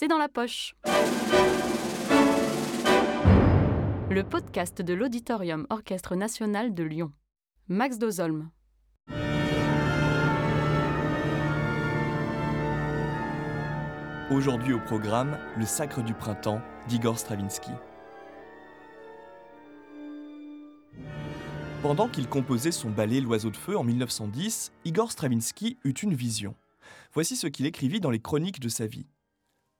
c'est dans la poche. Le podcast de l'Auditorium Orchestre National de Lyon. Max Dozolm. Aujourd'hui au programme, Le Sacre du Printemps d'Igor Stravinsky. Pendant qu'il composait son ballet L'Oiseau de Feu en 1910, Igor Stravinsky eut une vision. Voici ce qu'il écrivit dans les chroniques de sa vie.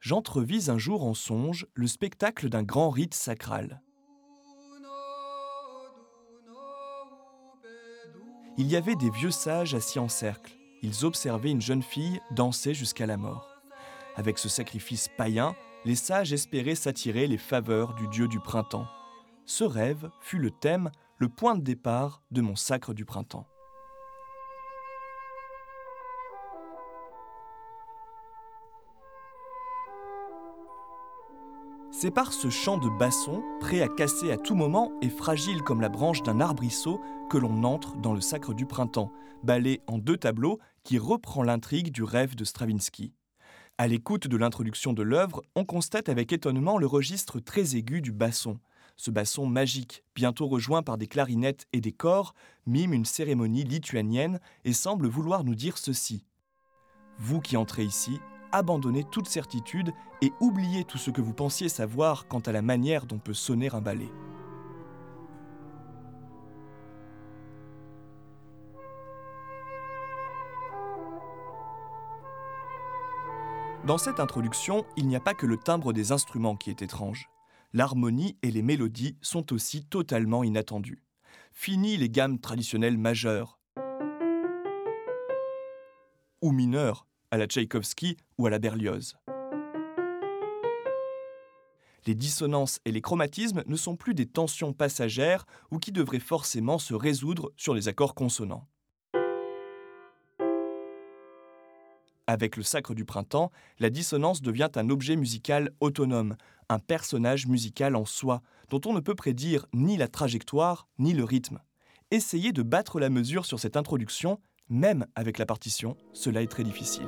J'entrevis un jour en songe le spectacle d'un grand rite sacral. Il y avait des vieux sages assis en cercle. Ils observaient une jeune fille danser jusqu'à la mort. Avec ce sacrifice païen, les sages espéraient s'attirer les faveurs du dieu du printemps. Ce rêve fut le thème, le point de départ de mon sacre du printemps. C'est par ce chant de basson, prêt à casser à tout moment et fragile comme la branche d'un arbrisseau, que l'on entre dans le sacre du printemps, ballet en deux tableaux qui reprend l'intrigue du rêve de Stravinsky. À l'écoute de l'introduction de l'œuvre, on constate avec étonnement le registre très aigu du basson. Ce basson magique, bientôt rejoint par des clarinettes et des corps, mime une cérémonie lituanienne et semble vouloir nous dire ceci. Vous qui entrez ici, abandonnez toute certitude et oubliez tout ce que vous pensiez savoir quant à la manière dont peut sonner un ballet. Dans cette introduction, il n'y a pas que le timbre des instruments qui est étrange. L'harmonie et les mélodies sont aussi totalement inattendues. Fini les gammes traditionnelles majeures ou mineures, à la Tchaïkovski ou à la Berlioz. Les dissonances et les chromatismes ne sont plus des tensions passagères ou qui devraient forcément se résoudre sur les accords consonants. Avec le sacre du printemps, la dissonance devient un objet musical autonome, un personnage musical en soi, dont on ne peut prédire ni la trajectoire ni le rythme. Essayez de battre la mesure sur cette introduction, même avec la partition, cela est très difficile.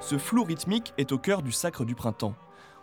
Ce flou rythmique est au cœur du sacre du printemps.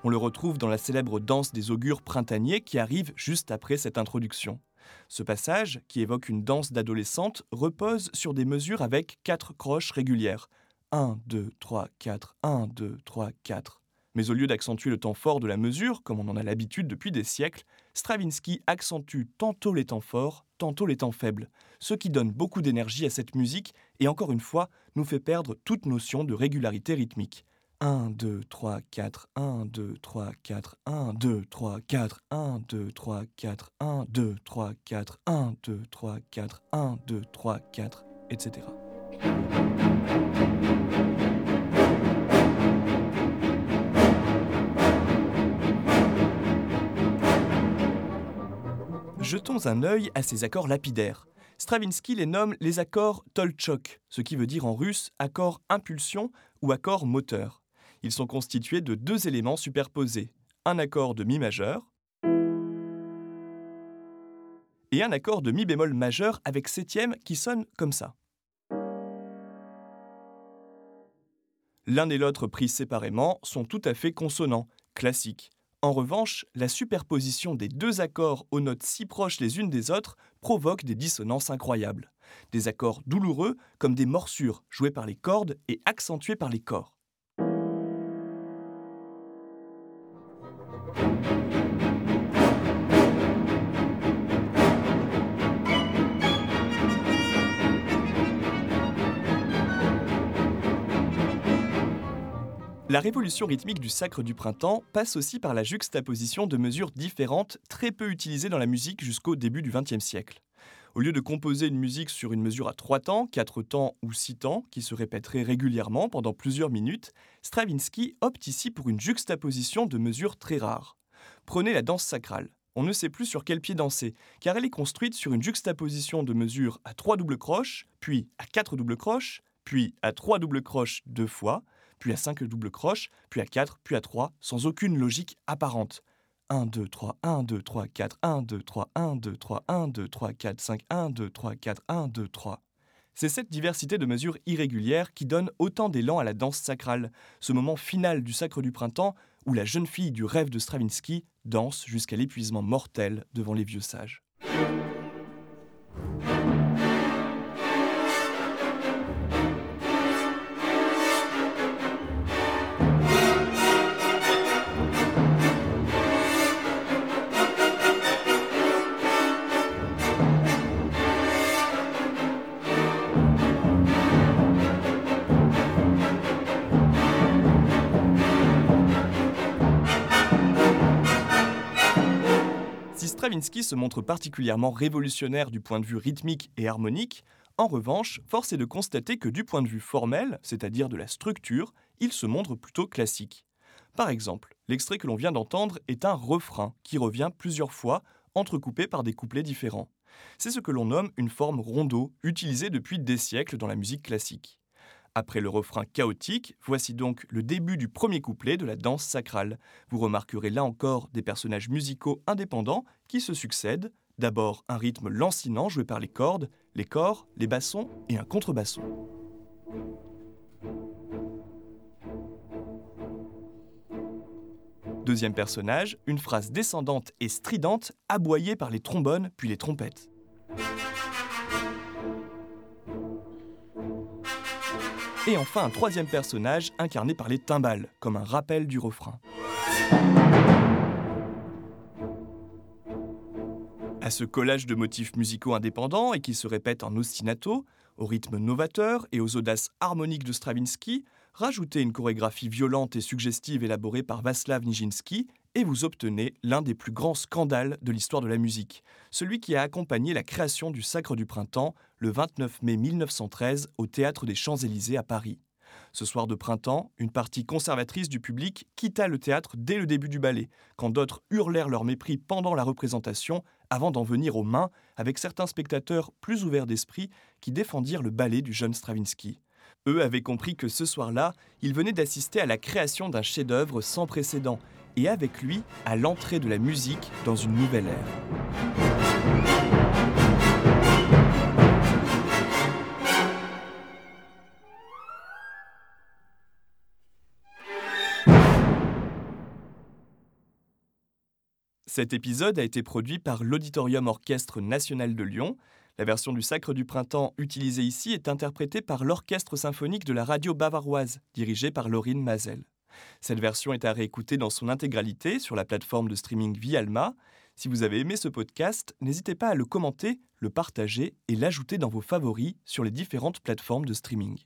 On le retrouve dans la célèbre danse des augures printaniers qui arrive juste après cette introduction. Ce passage, qui évoque une danse d'adolescente, repose sur des mesures avec quatre croches régulières. 1, 2, 3, 4, 1, 2, 3, 4. Mais au lieu d'accentuer le temps fort de la mesure, comme on en a l'habitude depuis des siècles, Stravinsky accentue tantôt les temps forts, tantôt les temps faibles, ce qui donne beaucoup d'énergie à cette musique et encore une fois nous fait perdre toute notion de régularité rythmique. 1, 2, 3, 4, 1, 2, 3, 4, 1, 2, 3, 4, 1, 2, 3, 4, 1, 2, 3, 4, 1, 2, 3, 4, 1, 2, 3, 4, etc. Jetons un œil à ces accords lapidaires. Stravinsky les nomme les accords tolchok, ce qui veut dire en russe accord impulsion ou accord moteur. Ils sont constitués de deux éléments superposés, un accord de mi majeur et un accord de mi bémol majeur avec septième qui sonne comme ça. L'un et l'autre pris séparément sont tout à fait consonants, classiques. En revanche, la superposition des deux accords aux notes si proches les unes des autres provoque des dissonances incroyables. Des accords douloureux comme des morsures jouées par les cordes et accentuées par les corps. La révolution rythmique du sacre du printemps passe aussi par la juxtaposition de mesures différentes très peu utilisées dans la musique jusqu'au début du XXe siècle. Au lieu de composer une musique sur une mesure à trois temps, quatre temps ou six temps, qui se répéterait régulièrement pendant plusieurs minutes, Stravinsky opte ici pour une juxtaposition de mesures très rares. Prenez la danse sacrale. On ne sait plus sur quel pied danser, car elle est construite sur une juxtaposition de mesures à trois doubles croches, puis à quatre doubles croches, puis à 3 doubles croches deux fois, puis à 5 doubles croches, puis à 4, puis à 3, sans aucune logique apparente. 1, 2, 3, 1, 2, 3, 4, 1, 2, 3, 1, 2, 3, 1, 2, 3, 4, 5, 1, 2, 3, 4, 1, 2, 3. C'est cette diversité de mesures irrégulières qui donne autant d'élan à la danse sacrale, ce moment final du sacre du printemps où la jeune fille du rêve de Stravinsky danse jusqu'à l'épuisement mortel devant les vieux sages. Stravinsky se montre particulièrement révolutionnaire du point de vue rythmique et harmonique, en revanche, force est de constater que du point de vue formel, c'est-à-dire de la structure, il se montre plutôt classique. Par exemple, l'extrait que l'on vient d'entendre est un refrain qui revient plusieurs fois, entrecoupé par des couplets différents. C'est ce que l'on nomme une forme rondeau, utilisée depuis des siècles dans la musique classique. Après le refrain chaotique, voici donc le début du premier couplet de la danse sacrale. Vous remarquerez là encore des personnages musicaux indépendants qui se succèdent. D'abord un rythme lancinant joué par les cordes, les corps, les bassons et un contrebasson. Deuxième personnage, une phrase descendante et stridente aboyée par les trombones puis les trompettes. Et enfin un troisième personnage incarné par les timbales, comme un rappel du refrain. À ce collage de motifs musicaux indépendants et qui se répètent en ostinato, au rythme novateur et aux audaces harmoniques de Stravinsky, rajoutez une chorégraphie violente et suggestive élaborée par Václav Nijinsky et vous obtenez l'un des plus grands scandales de l'histoire de la musique, celui qui a accompagné la création du Sacre du Printemps le 29 mai 1913 au Théâtre des Champs-Élysées à Paris. Ce soir de printemps, une partie conservatrice du public quitta le théâtre dès le début du ballet, quand d'autres hurlèrent leur mépris pendant la représentation, avant d'en venir aux mains avec certains spectateurs plus ouverts d'esprit qui défendirent le ballet du jeune Stravinsky. Eux avaient compris que ce soir-là, ils venaient d'assister à la création d'un chef-d'œuvre sans précédent et avec lui à l'entrée de la musique dans une nouvelle ère. Cet épisode a été produit par l'Auditorium Orchestre National de Lyon. La version du Sacre du Printemps utilisée ici est interprétée par l'Orchestre symphonique de la radio bavaroise, dirigé par Laurine Mazel. Cette version est à réécouter dans son intégralité sur la plateforme de streaming Vialma. Si vous avez aimé ce podcast, n'hésitez pas à le commenter, le partager et l'ajouter dans vos favoris sur les différentes plateformes de streaming.